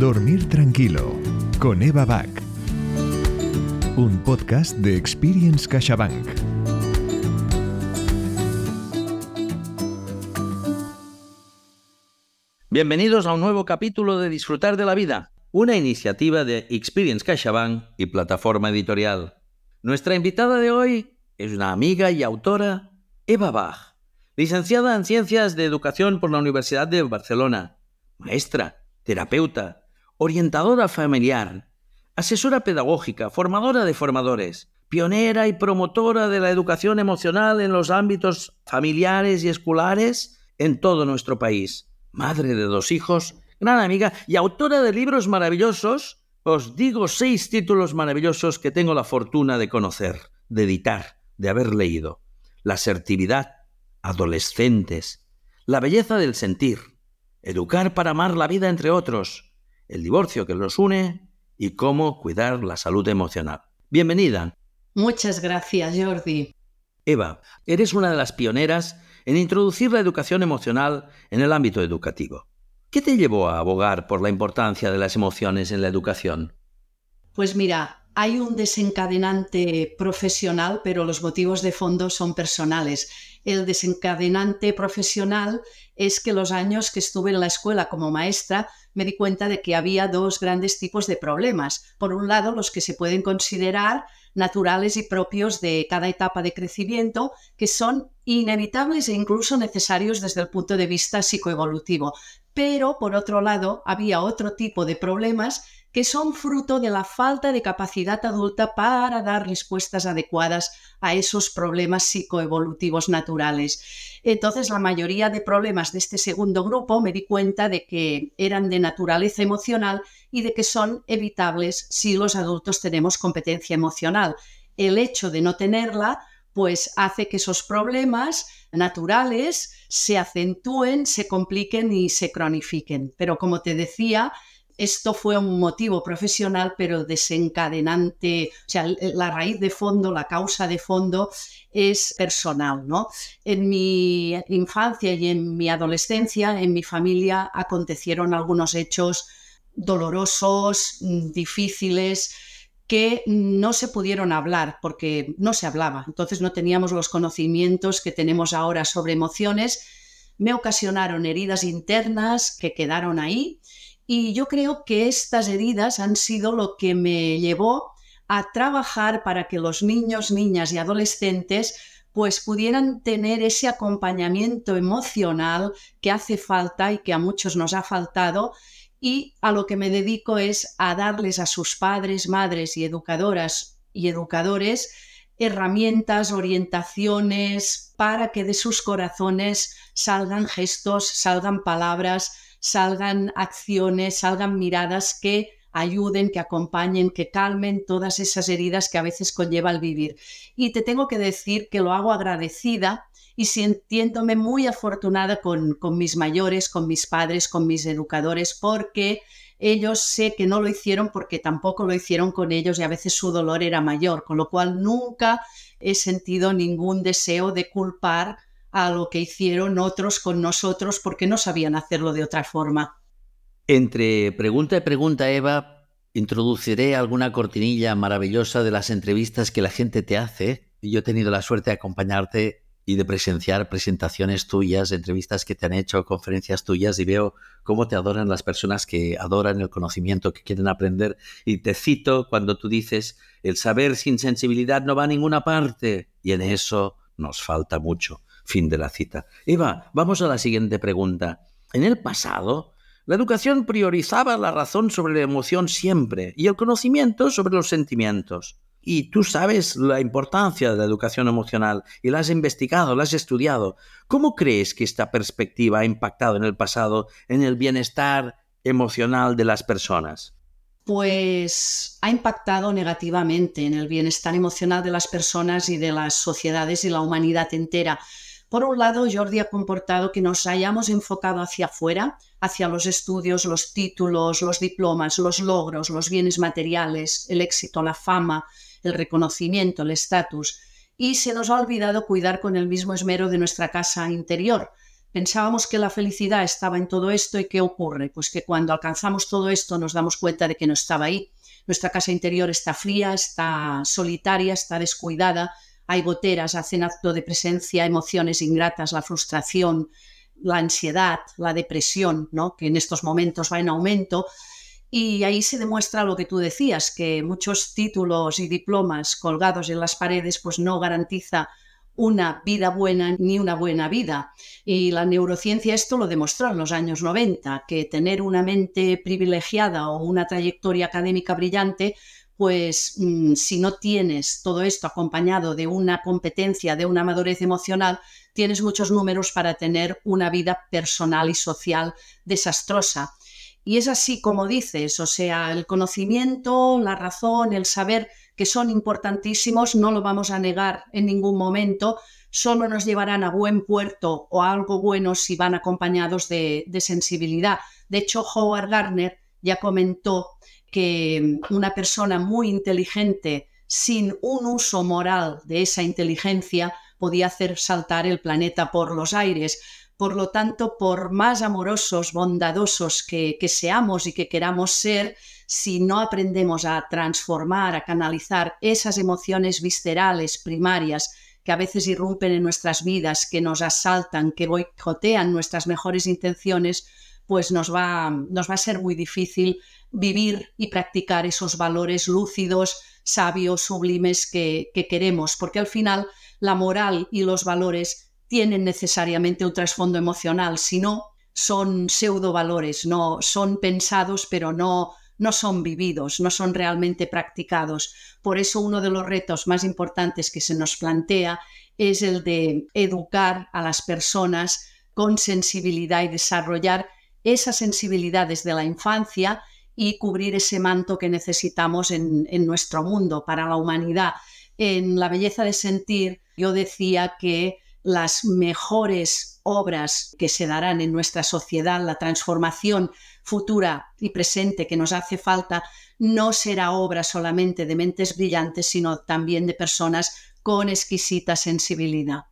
Dormir tranquilo con Eva Bach. Un podcast de Experience CaixaBank. Bienvenidos a un nuevo capítulo de Disfrutar de la Vida, una iniciativa de Experience CaixaBank y plataforma editorial. Nuestra invitada de hoy es una amiga y autora, Eva Bach, licenciada en Ciencias de Educación por la Universidad de Barcelona, maestra, terapeuta, orientadora familiar, asesora pedagógica, formadora de formadores, pionera y promotora de la educación emocional en los ámbitos familiares y escolares en todo nuestro país, madre de dos hijos, gran amiga y autora de libros maravillosos, os digo seis títulos maravillosos que tengo la fortuna de conocer, de editar, de haber leído. La asertividad, adolescentes, la belleza del sentir, educar para amar la vida entre otros, el divorcio que los une y cómo cuidar la salud emocional. Bienvenida. Muchas gracias, Jordi. Eva, eres una de las pioneras en introducir la educación emocional en el ámbito educativo. ¿Qué te llevó a abogar por la importancia de las emociones en la educación? Pues mira, hay un desencadenante profesional, pero los motivos de fondo son personales. El desencadenante profesional es que los años que estuve en la escuela como maestra me di cuenta de que había dos grandes tipos de problemas. Por un lado, los que se pueden considerar naturales y propios de cada etapa de crecimiento, que son inevitables e incluso necesarios desde el punto de vista psicoevolutivo. Pero, por otro lado, había otro tipo de problemas que son fruto de la falta de capacidad adulta para dar respuestas adecuadas a esos problemas psicoevolutivos naturales. Entonces, la mayoría de problemas de este segundo grupo me di cuenta de que eran de naturaleza emocional y de que son evitables si los adultos tenemos competencia emocional. El hecho de no tenerla pues hace que esos problemas naturales se acentúen, se compliquen y se cronifiquen. Pero como te decía, esto fue un motivo profesional, pero desencadenante, o sea, la raíz de fondo, la causa de fondo es personal, ¿no? En mi infancia y en mi adolescencia, en mi familia, acontecieron algunos hechos dolorosos, difíciles, que no se pudieron hablar porque no se hablaba. Entonces no teníamos los conocimientos que tenemos ahora sobre emociones. Me ocasionaron heridas internas que quedaron ahí y yo creo que estas heridas han sido lo que me llevó a trabajar para que los niños, niñas y adolescentes pues pudieran tener ese acompañamiento emocional que hace falta y que a muchos nos ha faltado y a lo que me dedico es a darles a sus padres, madres y educadoras y educadores herramientas, orientaciones para que de sus corazones salgan gestos, salgan palabras, salgan acciones, salgan miradas que ayuden, que acompañen, que calmen todas esas heridas que a veces conlleva el vivir. Y te tengo que decir que lo hago agradecida y sintiéndome muy afortunada con, con mis mayores, con mis padres, con mis educadores, porque ellos sé que no lo hicieron porque tampoco lo hicieron con ellos y a veces su dolor era mayor, con lo cual nunca he sentido ningún deseo de culpar a lo que hicieron otros con nosotros porque no sabían hacerlo de otra forma. Entre pregunta y pregunta, Eva, introduciré alguna cortinilla maravillosa de las entrevistas que la gente te hace. Yo he tenido la suerte de acompañarte y de presenciar presentaciones tuyas, entrevistas que te han hecho, conferencias tuyas y veo cómo te adoran las personas que adoran el conocimiento, que quieren aprender. Y te cito cuando tú dices, el saber sin sensibilidad no va a ninguna parte y en eso nos falta mucho. Fin de la cita. Eva, vamos a la siguiente pregunta. En el pasado, la educación priorizaba la razón sobre la emoción siempre y el conocimiento sobre los sentimientos. Y tú sabes la importancia de la educación emocional y la has investigado, la has estudiado. ¿Cómo crees que esta perspectiva ha impactado en el pasado en el bienestar emocional de las personas? Pues ha impactado negativamente en el bienestar emocional de las personas y de las sociedades y la humanidad entera. Por un lado, Jordi ha comportado que nos hayamos enfocado hacia afuera, hacia los estudios, los títulos, los diplomas, los logros, los bienes materiales, el éxito, la fama, el reconocimiento, el estatus, y se nos ha olvidado cuidar con el mismo esmero de nuestra casa interior, Pensábamos que la felicidad estaba en todo esto y ¿qué ocurre? Pues que cuando alcanzamos todo esto nos damos cuenta de que no estaba ahí. Nuestra casa interior está fría, está solitaria, está descuidada, hay goteras, hacen acto de presencia, emociones ingratas, la frustración, la ansiedad, la depresión, ¿no? que en estos momentos va en aumento. Y ahí se demuestra lo que tú decías, que muchos títulos y diplomas colgados en las paredes pues no garantiza una vida buena ni una buena vida. Y la neurociencia esto lo demostró en los años 90, que tener una mente privilegiada o una trayectoria académica brillante, pues mm, si no tienes todo esto acompañado de una competencia, de una madurez emocional, tienes muchos números para tener una vida personal y social desastrosa. Y es así como dices, o sea, el conocimiento, la razón, el saber que son importantísimos, no lo vamos a negar en ningún momento, solo nos llevarán a buen puerto o a algo bueno si van acompañados de, sensibilidad. De hecho, Howard Gardner ya comentó que una persona muy inteligente sin un uso moral de esa inteligencia podía hacer saltar el planeta por los aires. Por lo tanto, por más amorosos, bondadosos que, seamos y que queramos ser, si no aprendemos a transformar, a canalizar esas emociones viscerales, primarias, que a veces irrumpen en nuestras vidas, que nos asaltan, que boicotean nuestras mejores intenciones, pues nos va, a ser muy difícil vivir y practicar esos valores lúcidos, sabios, sublimes que queremos, porque al final la moral y los valores tienen necesariamente un trasfondo emocional, si no, son pseudo valores, no son pensados, pero no no son vividos, no son realmente practicados. Por eso uno de los retos más importantes que se nos plantea es el de educar a las personas con sensibilidad y desarrollar esa sensibilidad desde la infancia y cubrir ese manto que necesitamos en, en nuestro mundo para la humanidad. En la belleza de sentir yo decía que las mejores obras que se darán en nuestra sociedad, la transformación futura y presente que nos hace falta, no será obra solamente de mentes brillantes, sino también de personas con exquisita sensibilidad.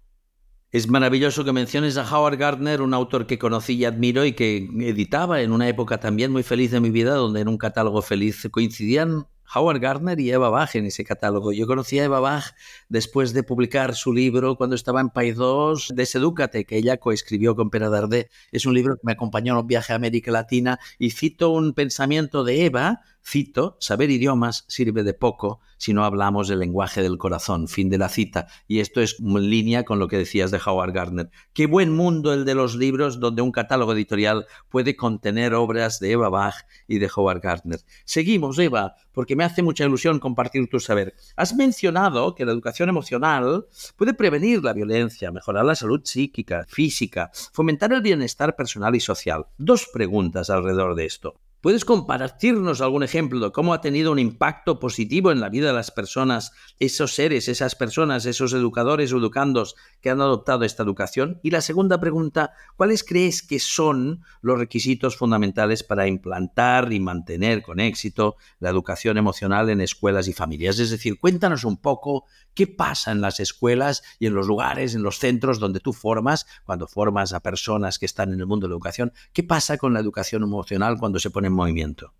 Es maravilloso que menciones a Howard Gardner, un autor que conocí y admiro y que editaba en una época también muy feliz de mi vida, donde en un catálogo feliz coincidían Howard Gardner y Eva Bach en ese catálogo. Yo conocí a Eva Bach después de publicar su libro cuando estaba en 2, Desedúcate, que ella coescribió con Pera Dardé. Es un libro que me acompañó en un viaje a América Latina y cito un pensamiento de Eva Cito, saber idiomas sirve de poco si no hablamos el lenguaje del corazón. Fin de la cita. Y esto es en línea con lo que decías de Howard Gardner. Qué buen mundo el de los libros donde un catálogo editorial puede contener obras de Eva Bach y de Howard Gardner. Seguimos, Eva, porque me hace mucha ilusión compartir tu saber. Has mencionado que la educación emocional puede prevenir la violencia, mejorar la salud psíquica, física, fomentar el bienestar personal y social. Dos preguntas alrededor de esto. ¿Puedes compartirnos algún ejemplo de cómo ha tenido un impacto positivo en la vida de las personas, esos seres, esas personas, esos educadores o educandos que han adoptado esta educación? Y la segunda pregunta, ¿cuáles crees que son los requisitos fundamentales para implantar y mantener con éxito la educación emocional en escuelas y familias? Es decir, cuéntanos un poco qué pasa en las escuelas y en los lugares, en los centros donde tú formas, cuando formas a personas que están en el mundo de la educación, ¿qué pasa con la educación emocional cuando se pone en movimiento?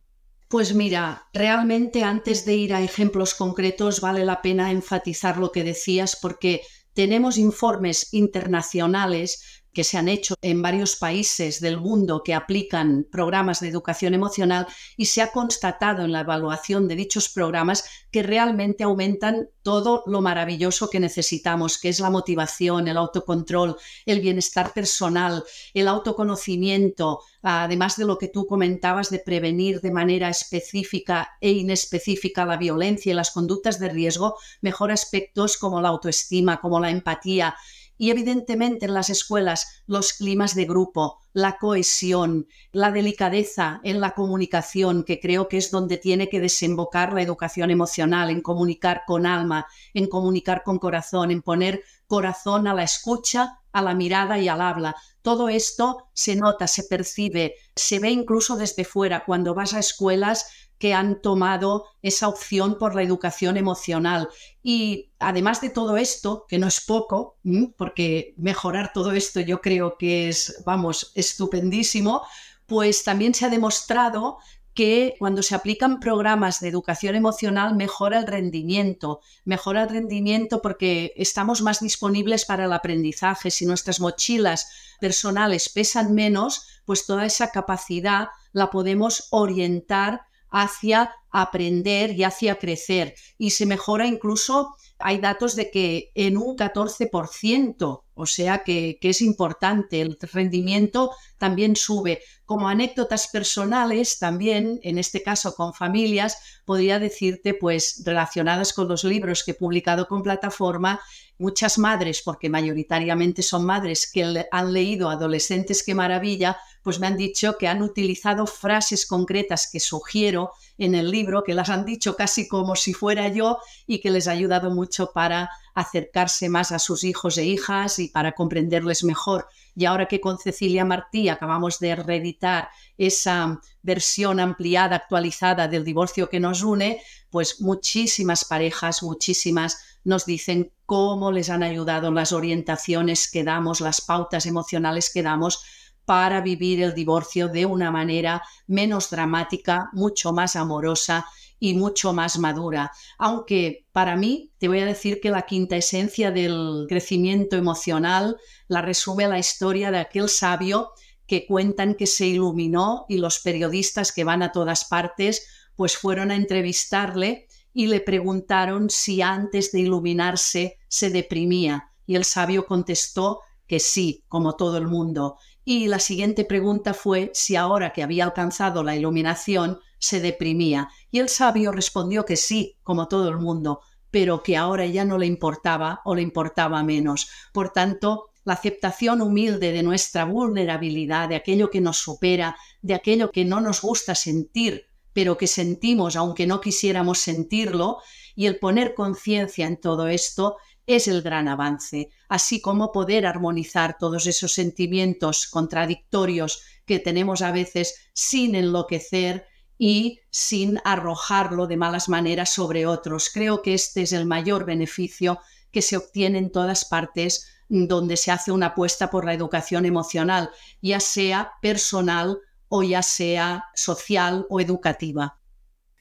Pues mira, realmente antes de ir a ejemplos concretos vale la pena enfatizar lo que decías porque tenemos informes internacionales que se han hecho en varios países del mundo que aplican programas de educación emocional y se ha constatado en la evaluación de dichos programas que realmente aumentan todo lo maravilloso que necesitamos, que es la motivación, el autocontrol, el bienestar personal, el autoconocimiento, además de lo que tú comentabas de prevenir de manera específica e inespecífica la violencia y las conductas de riesgo, mejor aspectos como la autoestima, como la empatía, y evidentemente en las escuelas los climas de grupo, la cohesión, la delicadeza en la comunicación, que creo que es donde tiene que desembocar la educación emocional, en comunicar con alma, en comunicar con corazón, en poner corazón a la escucha, a la mirada y al habla. todo esto se nota, se percibe, se ve incluso desde fuera cuando vas a escuelas que han tomado esa opción por la educación emocional. Y además de todo esto, que no es poco, porque mejorar todo esto yo creo que es, vamos, estupendísimo, pues también se ha demostrado que cuando se aplican programas de educación emocional mejora el rendimiento, mejora el rendimiento porque estamos más disponibles para el aprendizaje. Si nuestras mochilas personales pesan menos, pues toda esa capacidad la podemos orientar hacia aprender y hacia crecer. Y se mejora incluso, hay datos de que en un 14%, o sea que, que es importante, el rendimiento también sube. Como anécdotas personales, también, en este caso con familias, podría decirte, pues relacionadas con los libros que he publicado con plataforma, muchas madres, porque mayoritariamente son madres que han leído Adolescentes, qué maravilla, pues me han dicho que han utilizado frases concretas que sugiero en el libro, que las han dicho casi como si fuera yo y que les ha ayudado mucho para acercarse más a sus hijos e hijas y para comprenderles mejor. Y ahora que con Cecilia Martí acabamos de reeditar esa versión ampliada, actualizada del divorcio que nos une, pues muchísimas parejas, muchísimas nos dicen cómo les han ayudado las orientaciones que damos, las pautas emocionales que damos para vivir el divorcio de una manera menos dramática, mucho más amorosa y mucho más madura. Aunque para mí te voy a decir que la quinta esencia del crecimiento emocional la resume la historia de aquel sabio que cuentan que se iluminó y los periodistas que van a todas partes pues fueron a entrevistarle y le preguntaron si antes de iluminarse se deprimía y el sabio contestó que sí, como todo el mundo. Y la siguiente pregunta fue si ahora que había alcanzado la iluminación se deprimía. Y el sabio respondió que sí, como todo el mundo, pero que ahora ya no le importaba o le importaba menos. Por tanto, la aceptación humilde de nuestra vulnerabilidad, de aquello que nos supera, de aquello que no nos gusta sentir, pero que sentimos aunque no quisiéramos sentirlo, y el poner conciencia en todo esto es el gran avance, así como poder armonizar todos esos sentimientos contradictorios que tenemos a veces sin enloquecer y sin arrojarlo de malas maneras sobre otros. Creo que este es el mayor beneficio que se obtiene en todas partes donde se hace una apuesta por la educación emocional, ya sea personal o ya sea social o educativa.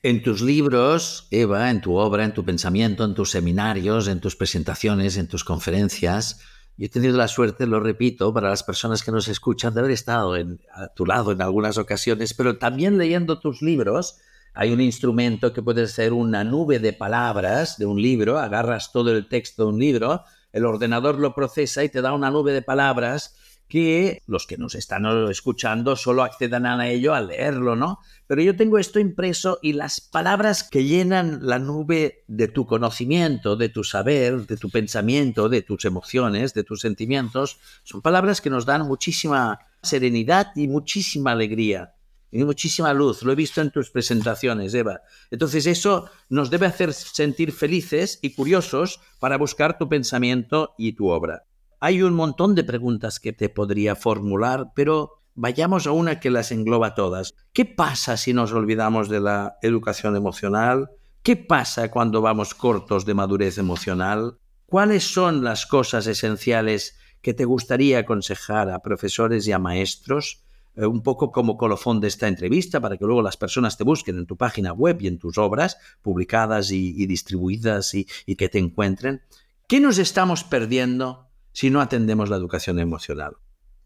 En tus libros, Eva, en tu obra, en tu pensamiento, en tus seminarios, en tus presentaciones, en tus conferencias, yo he tenido la suerte, lo repito, para las personas que nos escuchan, de haber estado a tu lado en algunas ocasiones, pero también leyendo tus libros, hay un instrumento que puede ser una nube de palabras de un libro, agarras todo el texto de un libro, el ordenador lo procesa y te da una nube de palabras que los que nos están escuchando solo accedan a ello al leerlo, ¿no? Pero yo tengo esto impreso y las palabras que llenan la nube de tu conocimiento, de tu saber, de tu pensamiento, de tus emociones, de tus sentimientos, son palabras que nos dan muchísima serenidad y muchísima alegría y muchísima luz. Lo he visto en tus presentaciones, Eva. Entonces eso nos debe hacer sentir felices y curiosos para buscar tu pensamiento y tu obra. Hay un montón de preguntas que te podría formular, pero vayamos a una que las engloba todas. ¿Qué pasa si nos olvidamos de la educación emocional? ¿Qué pasa cuando vamos cortos de madurez emocional? ¿Cuáles son las cosas esenciales que te gustaría aconsejar a profesores y a maestros? Eh, un poco como colofón de esta entrevista para que luego las personas te busquen en tu página web y en tus obras publicadas y, distribuidas y que te encuentren. ¿Qué nos estamos perdiendo si no atendemos la educación emocional?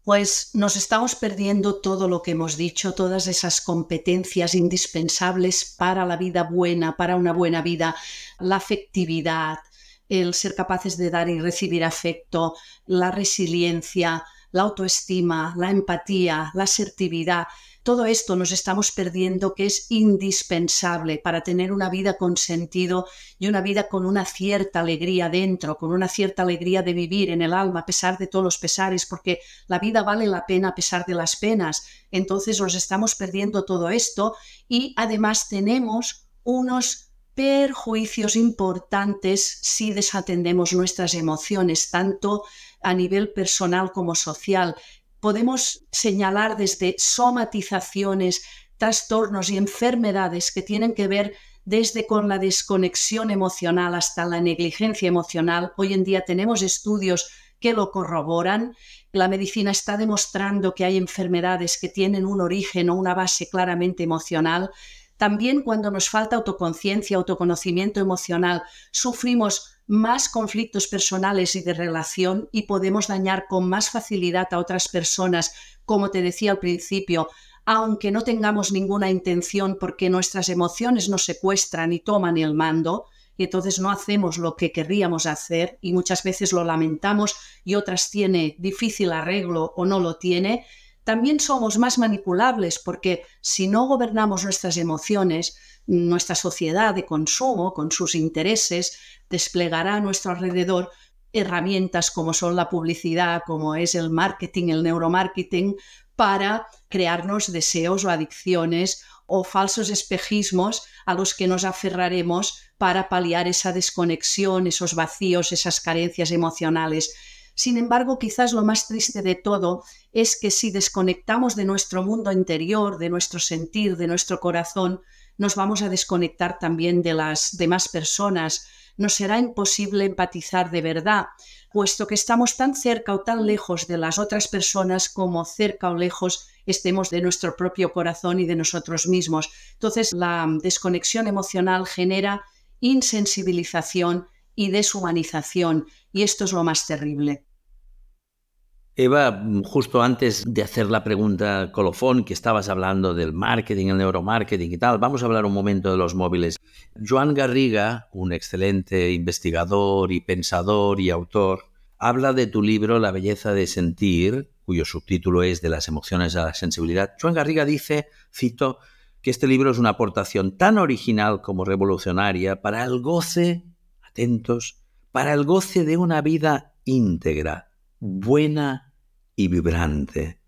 Pues nos estamos perdiendo todo lo que hemos dicho, todas esas competencias indispensables para la vida buena, para una buena vida, la afectividad, el ser capaces de dar y recibir afecto, la resiliencia, la autoestima, la empatía, la asertividad. Todo esto nos estamos perdiendo que es indispensable para tener una vida con sentido y una vida con una cierta alegría dentro, con una cierta alegría de vivir en el alma a pesar de todos los pesares, porque la vida vale la pena a pesar de las penas. Entonces nos estamos perdiendo todo esto y además tenemos unos perjuicios importantes si desatendemos nuestras emociones, tanto a nivel personal como social podemos señalar desde somatizaciones, trastornos y enfermedades que tienen que ver desde con la desconexión emocional hasta la negligencia emocional. Hoy en día tenemos estudios que lo corroboran. La medicina está demostrando que hay enfermedades que tienen un origen o una base claramente emocional. También cuando nos falta autoconciencia, autoconocimiento emocional, sufrimos más conflictos personales y de relación y podemos dañar con más facilidad a otras personas, como te decía al principio, aunque no tengamos ninguna intención porque nuestras emociones nos secuestran y toman el mando, y entonces no hacemos lo que querríamos hacer y muchas veces lo lamentamos y otras tiene difícil arreglo o no lo tiene, también somos más manipulables porque si no gobernamos nuestras emociones, nuestra sociedad de consumo, con sus intereses, desplegará a nuestro alrededor herramientas como son la publicidad, como es el marketing, el neuromarketing, para crearnos deseos o adicciones o falsos espejismos a los que nos aferraremos para paliar esa desconexión, esos vacíos, esas carencias emocionales. Sin embargo, quizás lo más triste de todo es que si desconectamos de nuestro mundo interior, de nuestro sentir, de nuestro corazón, nos vamos a desconectar también de las demás personas, nos será imposible empatizar de verdad, puesto que estamos tan cerca o tan lejos de las otras personas como cerca o lejos estemos de nuestro propio corazón y de nosotros mismos. Entonces, la desconexión emocional genera insensibilización y deshumanización, y esto es lo más terrible. Eva, justo antes de hacer la pregunta colofón, que estabas hablando del marketing, el neuromarketing y tal, vamos a hablar un momento de los móviles. Joan Garriga, un excelente investigador y pensador y autor, habla de tu libro La belleza de sentir, cuyo subtítulo es De las emociones a la sensibilidad. Joan Garriga dice, cito, que este libro es una aportación tan original como revolucionaria para el goce, atentos, para el goce de una vida íntegra buena y vibrante.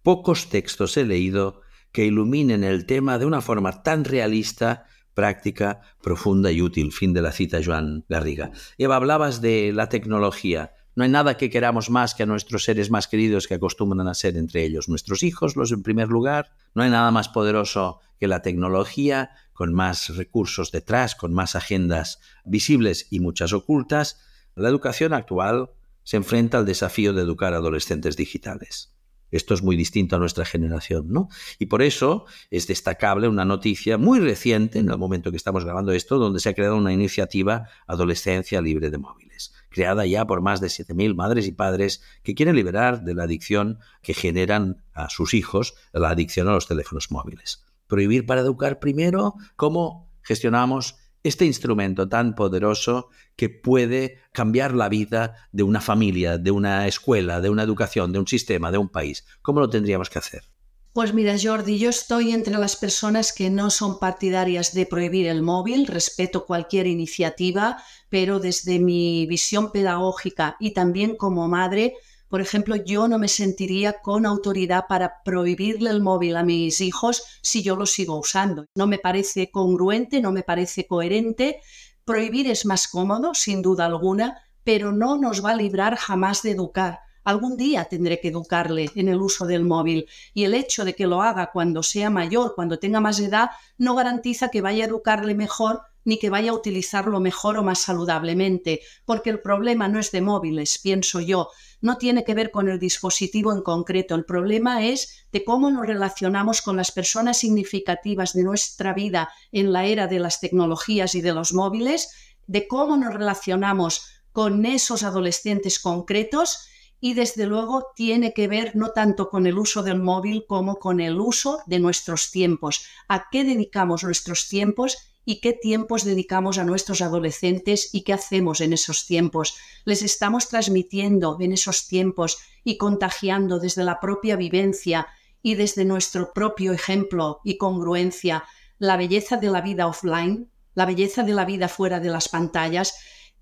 Pocos textos he leído que iluminen el tema de una forma tan realista, práctica, profunda y útil. Fin de la cita, Joan Garriga. Eva, hablabas de la tecnología. No hay nada que queramos más que a nuestros seres más queridos que acostumbran a ser entre ellos nuestros hijos, los en primer lugar. No hay nada más poderoso que la tecnología, con más recursos detrás, con más agendas visibles y muchas ocultas. La educación actual se enfrenta al desafío de educar a adolescentes digitales. Esto es muy distinto a nuestra generación, ¿no? Y por eso es destacable una noticia muy reciente, en el momento que estamos grabando esto, donde se ha creado una iniciativa Adolescencia Libre de Móviles, creada ya por más de 7.000 madres y padres que quieren liberar de la adicción que generan a sus hijos, la adicción a los teléfonos móviles. Prohibir para educar primero, cómo gestionamos este instrumento tan poderoso que puede cambiar la vida de una familia, de una escuela, de una educación, de un sistema, de un país. ¿Cómo lo tendríamos que hacer? Pues mira, Jordi, yo estoy entre las personas que no son partidarias de prohibir el móvil, respeto cualquier iniciativa, pero desde mi visión pedagógica y también como madre, por ejemplo, yo no me sentiría con autoridad para prohibirle el móvil a mis hijos si yo lo sigo usando. No me parece congruente, no me parece coherente. Prohibir es más cómodo, sin duda alguna, pero no nos va a librar jamás de educar. Algún día tendré que educarle en el uso del móvil y el hecho de que lo haga cuando sea mayor, cuando tenga más edad, no garantiza que vaya a educarle mejor ni que vaya a utilizarlo mejor o más saludablemente, porque el problema no es de móviles, pienso yo, no tiene que ver con el dispositivo en concreto, el problema es de cómo nos relacionamos con las personas significativas de nuestra vida en la era de las tecnologías y de los móviles, de cómo nos relacionamos con esos adolescentes concretos y desde luego tiene que ver no tanto con el uso del móvil como con el uso de nuestros tiempos, a qué dedicamos nuestros tiempos y qué tiempos dedicamos a nuestros adolescentes y qué hacemos en esos tiempos. Les estamos transmitiendo en esos tiempos y contagiando desde la propia vivencia y desde nuestro propio ejemplo y congruencia la belleza de la vida offline, la belleza de la vida fuera de las pantallas,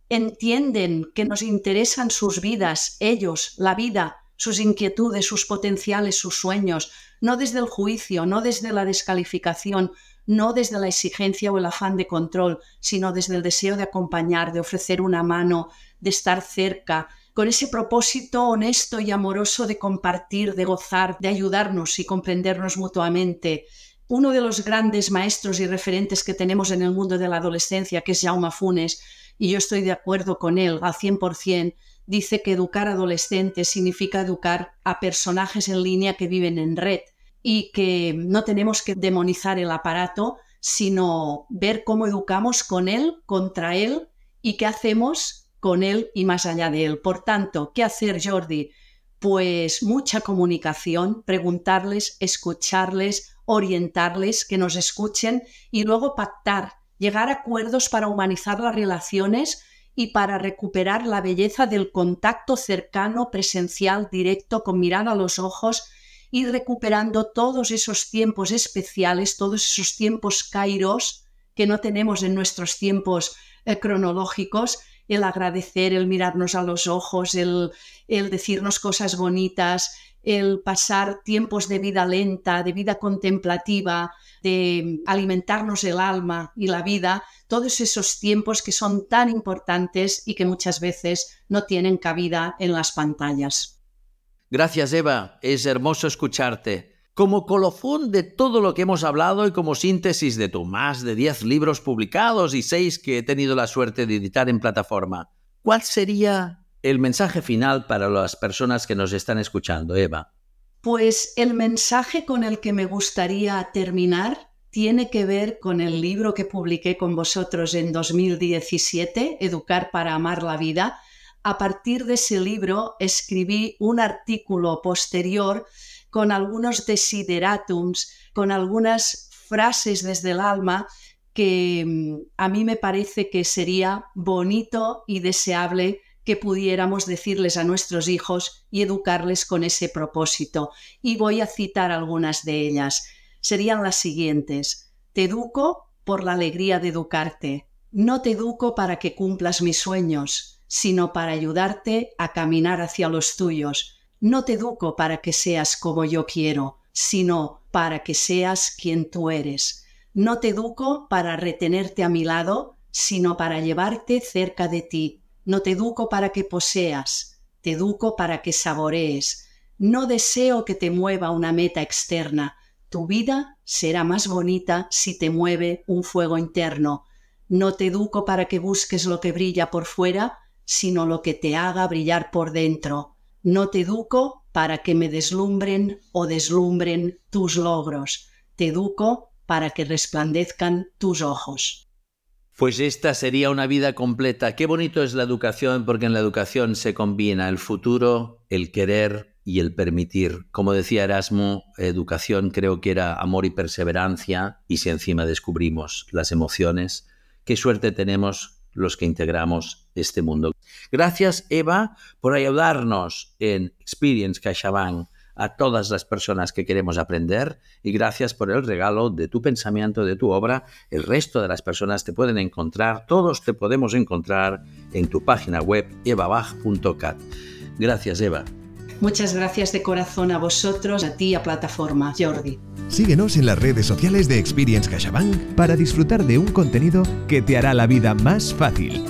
entienden que nos interesan sus vidas, ellos, la vida, sus inquietudes, sus potenciales, sus sueños, no desde el juicio, no desde la descalificación, no desde la exigencia o el afán de control, sino desde el deseo de acompañar, de ofrecer una mano, de estar cerca, con ese propósito honesto y amoroso de compartir, de gozar, de ayudarnos y comprendernos mutuamente. Uno de los grandes maestros y referentes que tenemos en el mundo de la adolescencia, que es Jaume Funes, y yo estoy de acuerdo con él al 100%, dice que educar adolescentes significa educar a personajes en línea que viven en red y que no tenemos que demonizar el aparato, sino ver cómo educamos con él, contra él y qué hacemos con él y más allá de él. Por tanto, ¿qué hacer, Jordi? Pues mucha comunicación, preguntarles, escucharles, orientarles, que nos escuchen y luego pactar, llegar a acuerdos para humanizar las relaciones y para recuperar la belleza del contacto cercano, presencial, directo, con mirada a los ojos y recuperando todos esos tiempos especiales, todos esos tiempos kairos que no tenemos en nuestros tiempos eh, cronológicos, el agradecer, el mirarnos a los ojos, el, el decirnos cosas bonitas, el pasar tiempos de vida lenta, de vida contemplativa, de alimentarnos el alma y la vida, todos esos tiempos que son tan importantes y que muchas veces no tienen cabida en las pantallas. Gracias, Eva. Es hermoso escucharte. Como colofón de todo lo que hemos hablado y como síntesis de tu más de 10 libros publicados y 6 que he tenido la suerte de editar en plataforma, ¿cuál sería el mensaje final para las personas que nos están escuchando, Eva? Pues el mensaje con el que me gustaría terminar tiene que ver con el libro que publiqué con vosotros en 2017, Educar para Amar la Vida. A partir de ese libro escribí un artículo posterior con algunos desideratums, con algunas frases desde el alma que mm, a mí me parece que sería bonito y deseable que pudiéramos decirles a nuestros hijos y educarles con ese propósito. Y voy a citar algunas de ellas. Serían las siguientes. Te educo por la alegría de educarte. No te educo para que cumplas mis sueños, sino para ayudarte a caminar hacia los tuyos. No te educo para que seas como yo quiero, sino para que seas quien tú eres. No te educo para retenerte a mi lado, sino para llevarte cerca de ti no te educo para que poseas, te educo para que saborees. No deseo que te mueva una meta externa. Tu vida será más bonita si te mueve un fuego interno. No te educo para que busques lo que brilla por fuera, sino lo que te haga brillar por dentro. No te educo para que me deslumbren o deslumbren tus logros. Te educo para que resplandezcan tus ojos. Pues esta sería una vida completa. Qué bonito es la educación, porque en la educación se combina el futuro, el querer y el permitir. Como decía Erasmo, educación creo que era amor y perseverancia, y si encima descubrimos las emociones, qué suerte tenemos los que integramos este mundo. Gracias, Eva, por ayudarnos en Experience CaixaBank a todas las personas que queremos aprender y gracias por el regalo de tu pensamiento, de tu obra. El resto de las personas te pueden encontrar, todos te podemos encontrar en tu página web evabach.cat. Gracias, Eva. Muchas gracias de corazón a vosotros, a ti, a Plataforma, Jordi. Síguenos en las redes sociales de Experience CaixaBank para disfrutar de un contenido que te hará la vida más fácil.